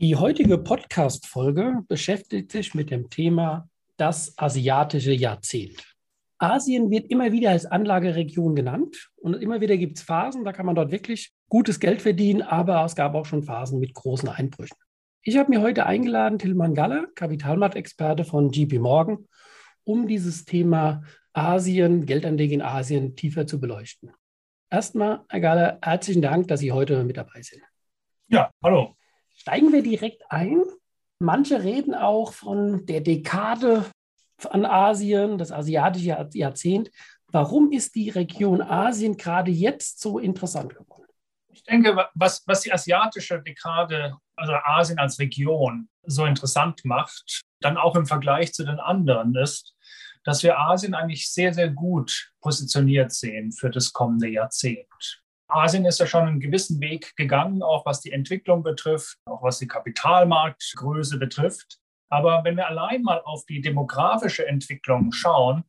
Die heutige Podcast-Folge beschäftigt sich mit dem Thema das asiatische Jahrzehnt. Asien wird immer wieder als Anlageregion genannt und immer wieder gibt es Phasen, da kann man dort wirklich gutes Geld verdienen, aber es gab auch schon Phasen mit großen Einbrüchen. Ich habe mir heute eingeladen Tilman Galler, Kapitalmarktexperte von JP Morgan, um dieses Thema Asien, Geldanlage in Asien tiefer zu beleuchten. Erstmal, Herr Galler, herzlichen Dank, dass Sie heute mit dabei sind. Ja, hallo. Steigen wir direkt ein. Manche reden auch von der Dekade an Asien, das asiatische Jahrzehnt. Warum ist die Region Asien gerade jetzt so interessant geworden? Ich denke, was, was die asiatische Dekade, also Asien als Region, so interessant macht, dann auch im Vergleich zu den anderen ist, dass wir Asien eigentlich sehr, sehr gut positioniert sehen für das kommende Jahrzehnt. Asien ist ja schon einen gewissen Weg gegangen, auch was die Entwicklung betrifft, auch was die Kapitalmarktgröße betrifft. Aber wenn wir allein mal auf die demografische Entwicklung schauen,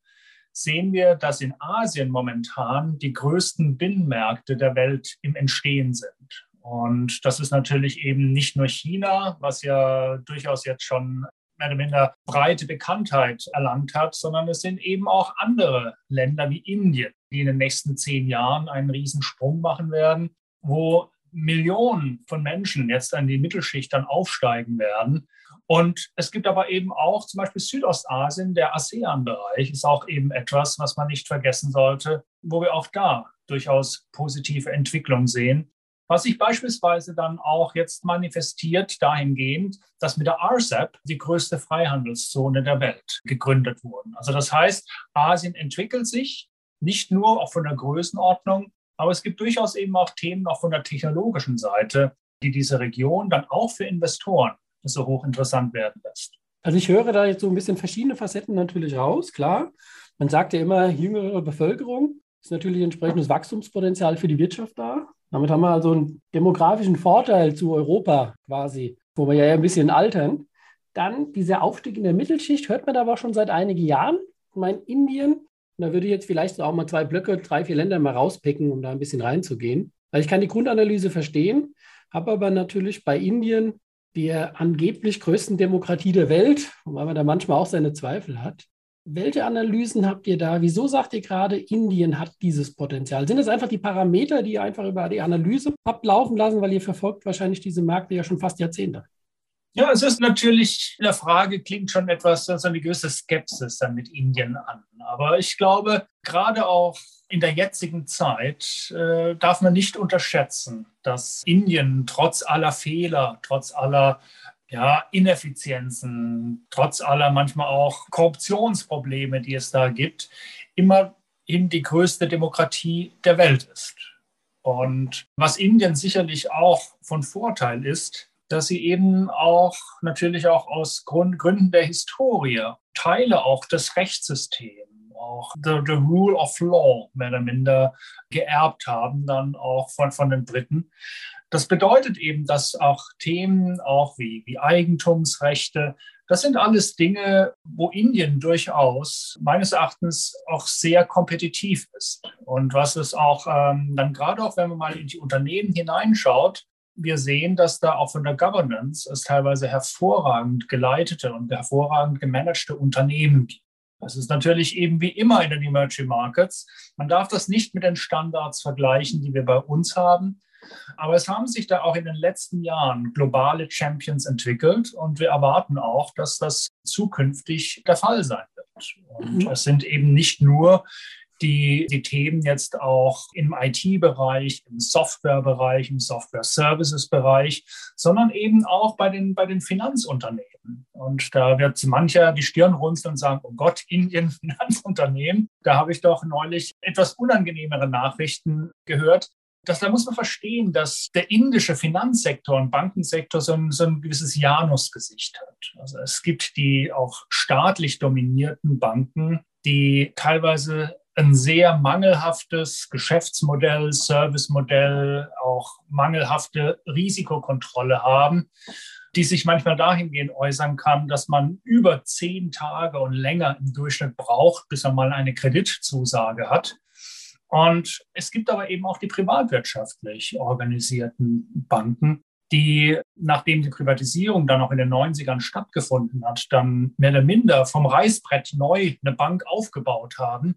sehen wir, dass in Asien momentan die größten Binnenmärkte der Welt im Entstehen sind. Und das ist natürlich eben nicht nur China, was ja durchaus jetzt schon mehr oder minder breite Bekanntheit erlangt hat, sondern es sind eben auch andere Länder wie Indien, die in den nächsten zehn Jahren einen Riesensprung machen werden, wo Millionen von Menschen jetzt an die Mittelschicht dann aufsteigen werden. Und es gibt aber eben auch zum Beispiel Südostasien, der ASEAN-Bereich ist auch eben etwas, was man nicht vergessen sollte, wo wir auch da durchaus positive Entwicklung sehen. Was sich beispielsweise dann auch jetzt manifestiert dahingehend, dass mit der RCEP die größte Freihandelszone der Welt gegründet wurde. Also das heißt, Asien entwickelt sich nicht nur auch von der Größenordnung, aber es gibt durchaus eben auch Themen auch von der technologischen Seite, die diese Region dann auch für Investoren so hochinteressant werden lässt. Also ich höre da jetzt so ein bisschen verschiedene Facetten natürlich raus, klar. Man sagt ja immer, jüngere Bevölkerung ist natürlich entsprechendes Wachstumspotenzial für die Wirtschaft da. Damit haben wir also einen demografischen Vorteil zu Europa quasi, wo wir ja ein bisschen altern. Dann dieser Aufstieg in der Mittelschicht hört man aber schon seit einigen Jahren. Ich meine, Indien, da würde ich jetzt vielleicht auch mal zwei Blöcke, drei, vier Länder mal rauspicken, um da ein bisschen reinzugehen. Weil ich kann die Grundanalyse verstehen, habe aber natürlich bei Indien, der angeblich größten Demokratie der Welt, weil man da manchmal auch seine Zweifel hat, welche Analysen habt ihr da? Wieso sagt ihr gerade, Indien hat dieses Potenzial? Sind es einfach die Parameter, die ihr einfach über die Analyse habt laufen lassen, weil ihr verfolgt wahrscheinlich diese Märkte ja schon fast Jahrzehnte? Ja, es ist natürlich, in der Frage klingt schon etwas, so eine gewisse Skepsis dann mit Indien an. Aber ich glaube, gerade auch in der jetzigen Zeit äh, darf man nicht unterschätzen, dass Indien trotz aller Fehler, trotz aller ja, Ineffizienzen, trotz aller manchmal auch Korruptionsprobleme, die es da gibt, immerhin die größte Demokratie der Welt ist. Und was Indien sicherlich auch von Vorteil ist, dass sie eben auch natürlich auch aus Grund, Gründen der Historie Teile auch des Rechtssystems, auch the, the, Rule of Law mehr oder minder geerbt haben, dann auch von, von den Briten. Das bedeutet eben, dass auch Themen auch wie, wie Eigentumsrechte, das sind alles Dinge, wo Indien durchaus meines Erachtens auch sehr kompetitiv ist. Und was es auch ähm, dann gerade auch, wenn man mal in die Unternehmen hineinschaut, wir sehen, dass da auch von der Governance es teilweise hervorragend geleitete und hervorragend gemanagte Unternehmen gibt. Das ist natürlich eben wie immer in den Emerging Markets. Man darf das nicht mit den Standards vergleichen, die wir bei uns haben. Aber es haben sich da auch in den letzten Jahren globale Champions entwickelt und wir erwarten auch, dass das zukünftig der Fall sein wird. Und mhm. es sind eben nicht nur die, die Themen jetzt auch im IT-Bereich, im Software-Bereich, im Software-Services-Bereich, sondern eben auch bei den, bei den Finanzunternehmen. Und da wird mancher die Stirn runzeln und sagen, oh Gott, Indien, Finanzunternehmen. Da habe ich doch neulich etwas unangenehmere Nachrichten gehört, Das, da muss man verstehen, dass der indische Finanzsektor und Bankensektor so ein, so ein gewisses Janusgesicht hat. Also es gibt die auch staatlich dominierten Banken, die teilweise ein sehr mangelhaftes Geschäftsmodell, Servicemodell, auch mangelhafte Risikokontrolle haben, die sich manchmal dahingehend äußern kann, dass man über zehn Tage und länger im Durchschnitt braucht, bis er mal eine Kreditzusage hat. Und es gibt aber eben auch die privatwirtschaftlich organisierten Banken, die, nachdem die Privatisierung dann auch in den 90ern stattgefunden hat, dann mehr oder minder vom Reißbrett neu eine Bank aufgebaut haben,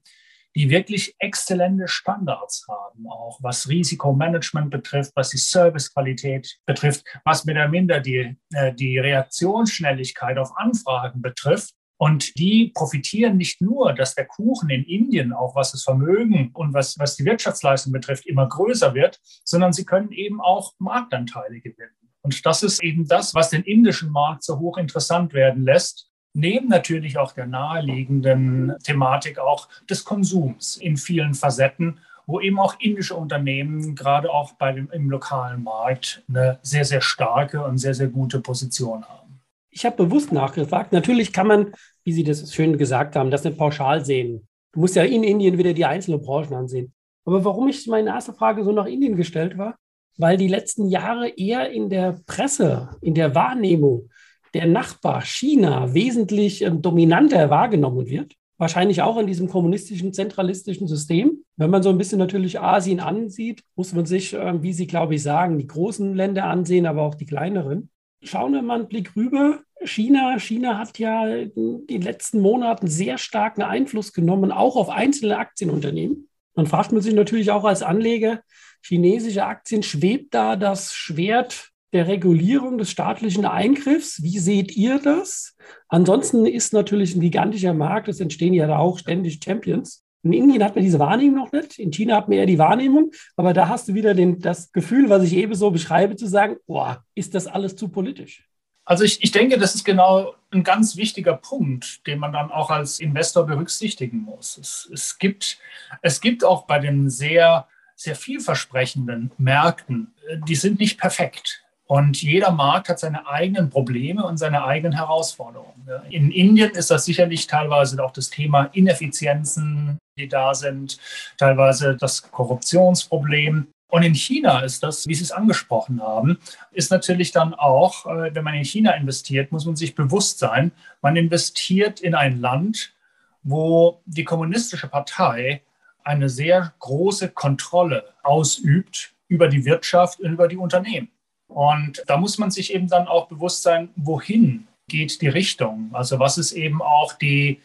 die wirklich exzellente Standards haben, auch was Risikomanagement betrifft, was die Servicequalität betrifft, was mehr oder minder die, äh, die Reaktionsschnelligkeit auf Anfragen betrifft. Und die profitieren nicht nur, dass der Kuchen in Indien, auch was das Vermögen und was, was die Wirtschaftsleistung betrifft, immer größer wird, sondern sie können eben auch Marktanteile gewinnen. Und das ist eben das, was den indischen Markt so hoch interessant werden lässt. Neben natürlich auch der naheliegenden Thematik auch des Konsums in vielen Facetten, wo eben auch indische Unternehmen gerade auch bei dem, im lokalen Markt eine sehr, sehr starke und sehr, sehr gute Position haben. Ich habe bewusst nachgefragt. Natürlich kann man, wie Sie das schön gesagt haben, das nicht pauschal sehen. Du musst ja in Indien wieder die einzelnen Branchen ansehen. Aber warum ich meine erste Frage so nach Indien gestellt war, weil die letzten Jahre eher in der Presse, in der Wahrnehmung der Nachbar China wesentlich ähm, dominanter wahrgenommen wird. Wahrscheinlich auch in diesem kommunistischen, zentralistischen System. Wenn man so ein bisschen natürlich Asien ansieht, muss man sich, äh, wie Sie, glaube ich, sagen, die großen Länder ansehen, aber auch die kleineren schauen wir mal einen Blick rüber. China, China hat ja in den letzten Monaten sehr starken Einfluss genommen, auch auf einzelne Aktienunternehmen. Dann fragt man sich natürlich auch als Anleger, chinesische Aktien, schwebt da das Schwert der Regulierung des staatlichen Eingriffs? Wie seht ihr das? Ansonsten ist natürlich ein gigantischer Markt, es entstehen ja da auch ständig Champions. In Indien hat man diese Wahrnehmung noch nicht, in China hat man eher die Wahrnehmung, aber da hast du wieder den, das Gefühl, was ich eben so beschreibe, zu sagen, boah, ist das alles zu politisch? Also ich, ich denke, das ist genau ein ganz wichtiger Punkt, den man dann auch als Investor berücksichtigen muss. Es, es, gibt, es gibt auch bei den sehr, sehr vielversprechenden Märkten, äh, die sind nicht perfekt. Und jeder Markt hat seine eigenen Probleme und seine eigenen Herausforderungen. In Indien ist das sicherlich teilweise auch das Thema Ineffizienzen, die da sind, teilweise das Korruptionsproblem. Und in China ist das, wie Sie es angesprochen haben, ist natürlich dann auch, äh, wenn man in China investiert, muss man sich bewusst sein, man investiert in ein Land, wo die kommunistische Partei eine sehr große Kontrolle ausübt über die Wirtschaft und über die Unternehmen. Und da muss man sich eben dann auch bewusst sein, wohin geht die Richtung? Also was ist eben auch die,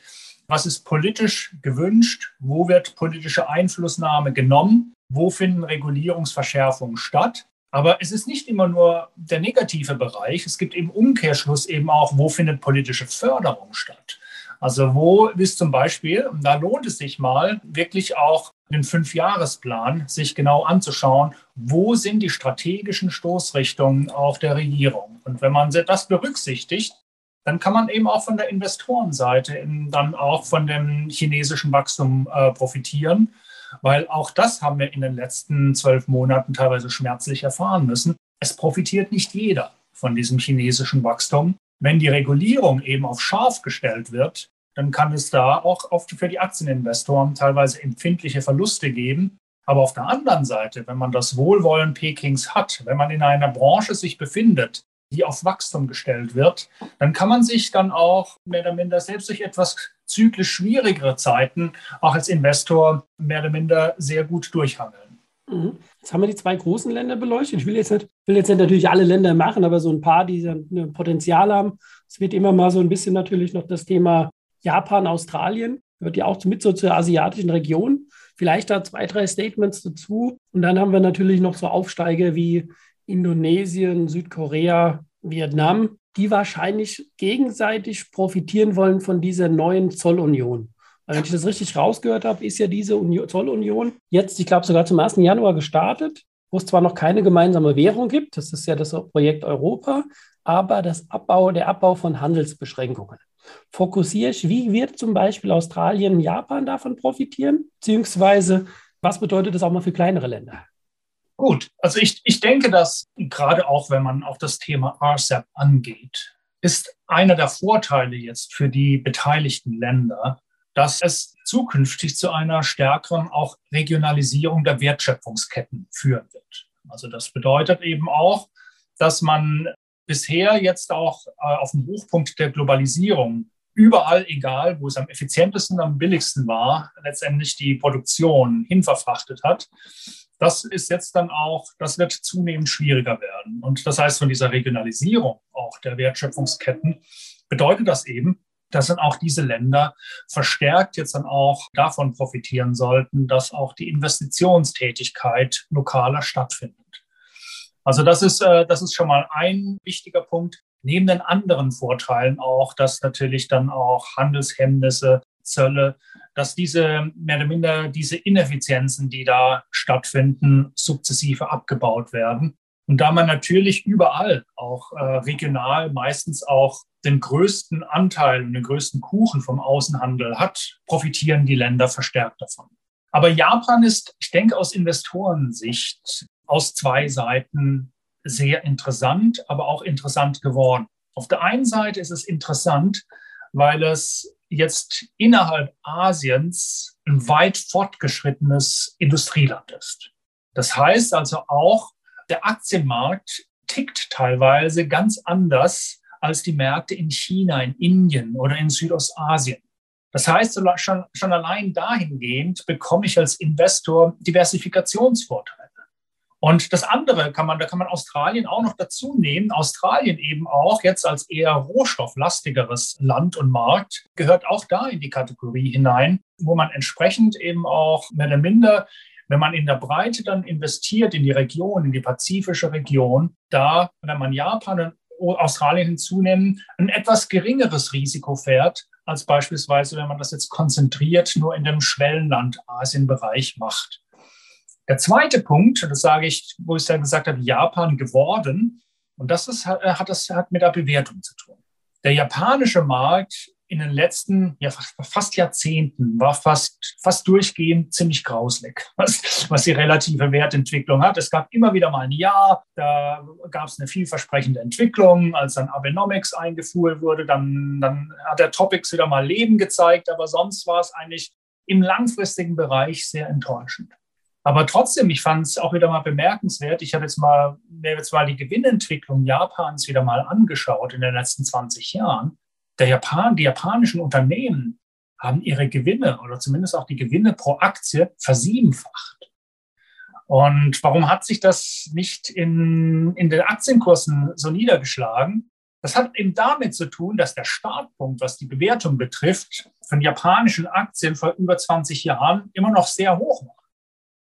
was ist politisch gewünscht? Wo wird politische Einflussnahme genommen? Wo finden Regulierungsverschärfungen statt? Aber es ist nicht immer nur der negative Bereich. Es gibt im Umkehrschluss eben auch, wo findet politische Förderung statt? Also wo ist zum Beispiel, da lohnt es sich mal, wirklich auch den Fünfjahresplan sich genau anzuschauen, wo sind die strategischen Stoßrichtungen auch der Regierung. Und wenn man das berücksichtigt, dann kann man eben auch von der Investorenseite dann auch von dem chinesischen Wachstum äh, profitieren, weil auch das haben wir in den letzten zwölf Monaten teilweise schmerzlich erfahren müssen. Es profitiert nicht jeder von diesem chinesischen Wachstum. Wenn die Regulierung eben auf scharf gestellt wird, dann kann es da auch oft für die Aktieninvestoren teilweise empfindliche Verluste geben. Aber auf der anderen Seite, wenn man das Wohlwollen Pekings hat, wenn man in einer Branche sich befindet, die auf Wachstum gestellt wird, dann kann man sich dann auch mehr oder minder selbst durch etwas zyklisch schwierigere Zeiten auch als Investor mehr oder minder sehr gut durchhandeln. Mhm. Jetzt haben wir die zwei großen Länder beleuchtet. Ich will jetzt nicht, will jetzt nicht natürlich alle Länder machen, aber so ein paar, die ein Potenzial haben. Es wird immer mal so ein bisschen natürlich noch das Thema Japan, Australien, gehört ja auch mit so zur asiatischen Region. Vielleicht da zwei, drei Statements dazu. Und dann haben wir natürlich noch so Aufsteiger wie Indonesien, Südkorea, Vietnam, die wahrscheinlich gegenseitig profitieren wollen von dieser neuen Zollunion. Wenn ich das richtig rausgehört habe, ist ja diese Union, Zollunion jetzt, ich glaube, sogar zum 1. Januar gestartet, wo es zwar noch keine gemeinsame Währung gibt, das ist ja das Projekt Europa, aber das Abbau, der Abbau von Handelsbeschränkungen fokussiere ich, wie wird zum Beispiel Australien, Japan davon profitieren? Beziehungsweise, was bedeutet das auch mal für kleinere Länder? Gut, also ich, ich denke, dass gerade auch, wenn man auch das Thema RCEP angeht, ist einer der Vorteile jetzt für die beteiligten Länder, dass es zukünftig zu einer stärkeren auch Regionalisierung der Wertschöpfungsketten führen wird. Also das bedeutet eben auch, dass man bisher jetzt auch äh, auf dem Hochpunkt der Globalisierung überall, egal wo es am effizientesten, am billigsten war, letztendlich die Produktion hinverfrachtet hat. Das ist jetzt dann auch, das wird zunehmend schwieriger werden. Und das heißt, von dieser Regionalisierung auch der Wertschöpfungsketten bedeutet das eben, dass dann auch diese Länder verstärkt jetzt dann auch davon profitieren sollten, dass auch die Investitionstätigkeit lokaler stattfindet. Also das ist, äh, das ist schon mal ein wichtiger Punkt. Neben den anderen Vorteilen auch, dass natürlich dann auch Handelshemmnisse, Zölle, dass diese mehr oder minder diese Ineffizienzen, die da stattfinden, sukzessive abgebaut werden. Und da man natürlich überall auch äh, regional meistens auch den größten Anteil und den größten Kuchen vom Außenhandel hat, profitieren die Länder verstärkt davon. Aber Japan ist, ich denke, aus Investorensicht aus zwei Seiten sehr interessant, aber auch interessant geworden. Auf der einen Seite ist es interessant, weil es jetzt innerhalb Asiens ein weit fortgeschrittenes Industrieland ist. Das heißt also auch, der Aktienmarkt tickt teilweise ganz anders als die Märkte in China, in Indien oder in Südostasien. Das heißt, schon, schon allein dahingehend bekomme ich als Investor Diversifikationsvorteile. Und das andere kann man, da kann man Australien auch noch dazu nehmen. Australien eben auch jetzt als eher rohstofflastigeres Land und Markt gehört auch da in die Kategorie hinein, wo man entsprechend eben auch mehr oder minder, wenn man in der Breite dann investiert in die Region, in die pazifische Region, da, wenn man Japan und Australien hinzunehmen, ein etwas geringeres Risiko fährt, als beispielsweise, wenn man das jetzt konzentriert nur in dem Schwellenland Asienbereich macht. Der zweite Punkt, das sage ich, wo ich dann gesagt habe, Japan geworden, und das ist, hat, das hat mit der Bewertung zu tun. Der japanische Markt in den letzten ja, fast Jahrzehnten war fast, fast durchgehend ziemlich grauslig, was, was die relative Wertentwicklung hat. Es gab immer wieder mal ein Jahr, da gab es eine vielversprechende Entwicklung. Als dann Abenomics eingeführt wurde, dann, dann hat der Topics wieder mal Leben gezeigt, aber sonst war es eigentlich im langfristigen Bereich sehr enttäuschend. Aber trotzdem, ich fand es auch wieder mal bemerkenswert. Ich habe jetzt mal, mir jetzt mal die Gewinnentwicklung Japans wieder mal angeschaut in den letzten 20 Jahren. Der Japan, die japanischen Unternehmen haben ihre Gewinne oder zumindest auch die Gewinne pro Aktie versiebenfacht. Und warum hat sich das nicht in, in den Aktienkursen so niedergeschlagen? Das hat eben damit zu tun, dass der Startpunkt, was die Bewertung betrifft, von japanischen Aktien vor über 20 Jahren immer noch sehr hoch war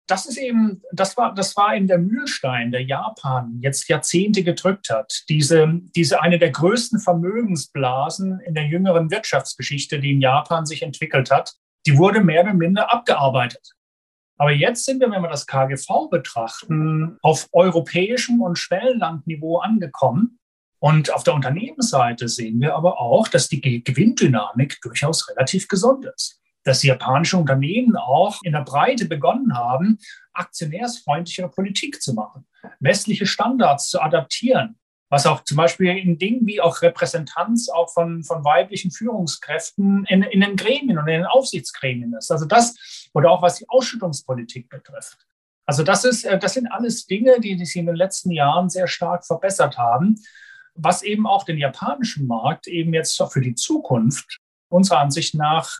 das ist eben, das war, das war eben der Mühlstein, der Japan jetzt Jahrzehnte gedrückt hat. Diese, diese eine der größten Vermögensblasen in der jüngeren Wirtschaftsgeschichte, die in Japan sich entwickelt hat, die wurde mehr oder minder abgearbeitet. Aber jetzt sind wir, wenn wir das KGV betrachten, auf europäischem und Schwellenlandniveau angekommen. Und auf der Unternehmensseite sehen wir aber auch, dass die Gewinndynamik durchaus relativ gesund ist dass japanische Unternehmen auch in der Breite begonnen haben, aktionärsfreundlichere Politik zu machen, westliche Standards zu adaptieren, was auch zum Beispiel in Dingen wie auch Repräsentanz auch von, von weiblichen Führungskräften in, in den Gremien und in den Aufsichtsgremien ist. Also das, oder auch was die Ausschüttungspolitik betrifft. Also das ist, äh, das sind alles Dinge, die sich in den letzten Jahren sehr stark verbessert haben, was eben auch den japanischen Markt eben jetzt für die Zukunft unserer Ansicht nach